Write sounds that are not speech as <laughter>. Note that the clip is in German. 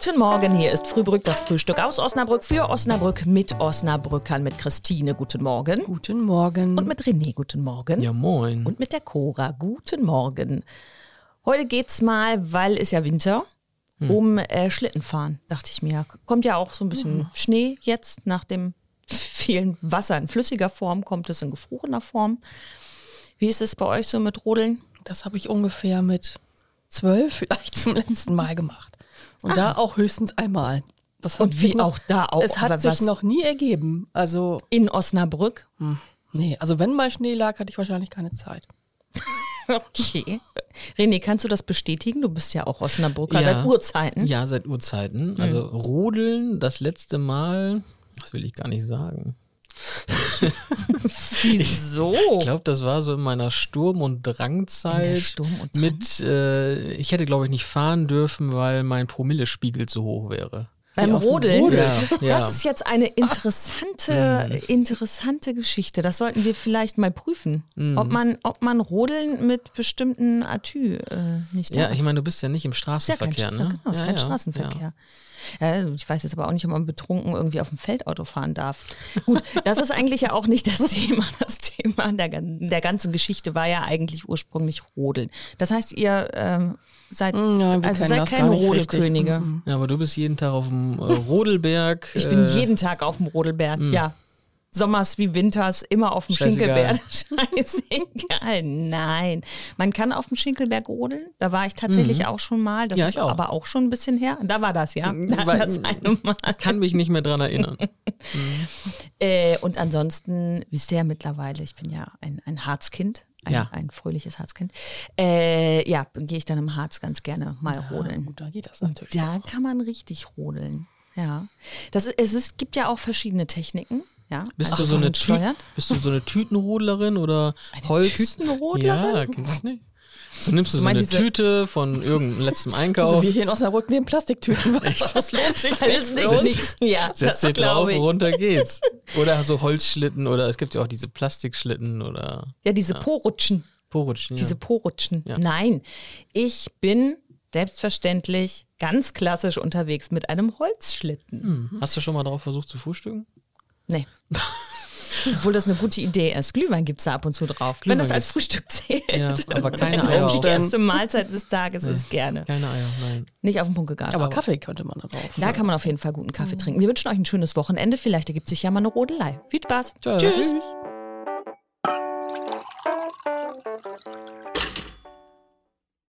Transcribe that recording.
Guten Morgen, hier ist Frühbrück, das Frühstück aus Osnabrück für Osnabrück mit Osnabrückern, mit Christine, guten Morgen. Guten Morgen. Und mit René, guten Morgen. Ja, moin. Und mit der Cora, guten Morgen. Heute geht's mal, weil es ja Winter, um äh, Schlittenfahren, dachte ich mir. Kommt ja auch so ein bisschen Schnee jetzt nach dem <laughs> vielen Wasser in flüssiger Form, kommt es in gefrorener Form. Wie ist es bei euch so mit Rodeln? das habe ich ungefähr mit zwölf vielleicht <laughs> zum letzten Mal gemacht. Und da auch höchstens einmal. Das hat Und sich wie noch, auch da auch. Es hat was- sich noch nie ergeben. Also, in Osnabrück. nee, also wenn mal Schnee lag, hatte ich wahrscheinlich keine Zeit. <laughs> Okay. René, kannst du das bestätigen? Du bist ja auch Osnabrücker Ja. seit Urzeiten. Ja, seit Urzeiten. Also Rodeln, das letzte Mal, das will ich gar nicht sagen. Wieso? Ich glaube, das war so in meiner Sturm- und Drangzeit. Sturm- und Drang- Mit, äh, ich hätte, glaube ich, nicht fahren dürfen, weil mein Promillespiegel zu hoch wäre. Beim Rodeln? Rodel? Ja. Das ist jetzt eine interessante, interessante Geschichte. Das sollten wir vielleicht mal prüfen. Ob, man, ob man Rodeln mit bestimmten Atü äh, nicht Ja, ich meine, du bist ja nicht im ist ja kein, Straßenverkehr, ne? genau, ist ja, kein Straßenverkehr. Ja, ich weiß jetzt aber auch nicht, ob man betrunken irgendwie auf dem Feldauto fahren darf. Gut, das ist eigentlich ja auch nicht das <laughs> Thema. Das Thema der, der ganzen Geschichte war ja eigentlich ursprünglich Rodeln. Das heißt, ihr ähm, seid, Mm, ja, also seid keine. Rodelkönige. Mhm. Ja, aber du bist jeden Tag auf dem äh, Rodelberg. Ich bin äh, jeden Tag auf dem Rodelberg, ja. Sommers wie Winters, immer auf dem Scheißegal. Schinkelberg. <laughs> Scheißegal. Nein. Man kann auf dem Schinkelberg rodeln. Da war ich tatsächlich auch schon mal. Das Ja, ist ich auch. aber auch schon ein bisschen her. Da war das, ja. Da, weil- das eine Mal. kann mich nicht mehr dran erinnern. <laughs> Äh, und ansonsten, wisst ihr ja mittlerweile, ich bin ja ein, ein Harzkind. Ein, Ja. ein fröhliches Harzkind. Äh, ja, gehe ich dann im Harz ganz gerne mal rodeln. Gut, da geht das natürlich. Da kann man richtig rodeln. Ja. Das ist, es ist, gibt ja auch verschiedene Techniken. Ja. Bist Also du so eine Tü bist du so eine Tütenrodlerin oder <laughs> Eine Holz? Tütenrodlerin? Ja, kennst du nicht? So nimmst du so eine Tüte von irgendeinem letzten <laughs> Einkauf, Also wir hier in Osnabrück nehmen Plastiktüten. <laughs> Das lohnt sich Weil nicht es nicht, uns. nicht ja, setzt dir drauf, ich. runter geht's. Oder so Holzschlitten oder es gibt ja auch diese Plastikschlitten oder Ja, diese Po-Rutschen. Porutschen. Ja. Diese Po-Rutschen. Ja. Nein, ich bin selbstverständlich ganz klassisch unterwegs mit einem Holzschlitten. Hm. Hast du schon mal darauf versucht zu frühstücken? Nee. <laughs> Obwohl das eine gute Idee ist. Glühwein gibt es da ab und zu drauf. Wenn das Glühwein als. Frühstück <laughs> zählt. Ja, aber keine <laughs> Wenn Eier. die erste Mahlzeit des Tages ist, gerne. Keine Eier, nein. Nicht auf den Punkt gegangen. Aber Kaffee könnte man da drauf. Da kann man auf jeden Fall guten Kaffee trinken. Wir wünschen euch ein schönes Wochenende. Vielleicht ergibt sich ja mal eine Rodelei. Viel Spaß. Tschüss. Tschüss.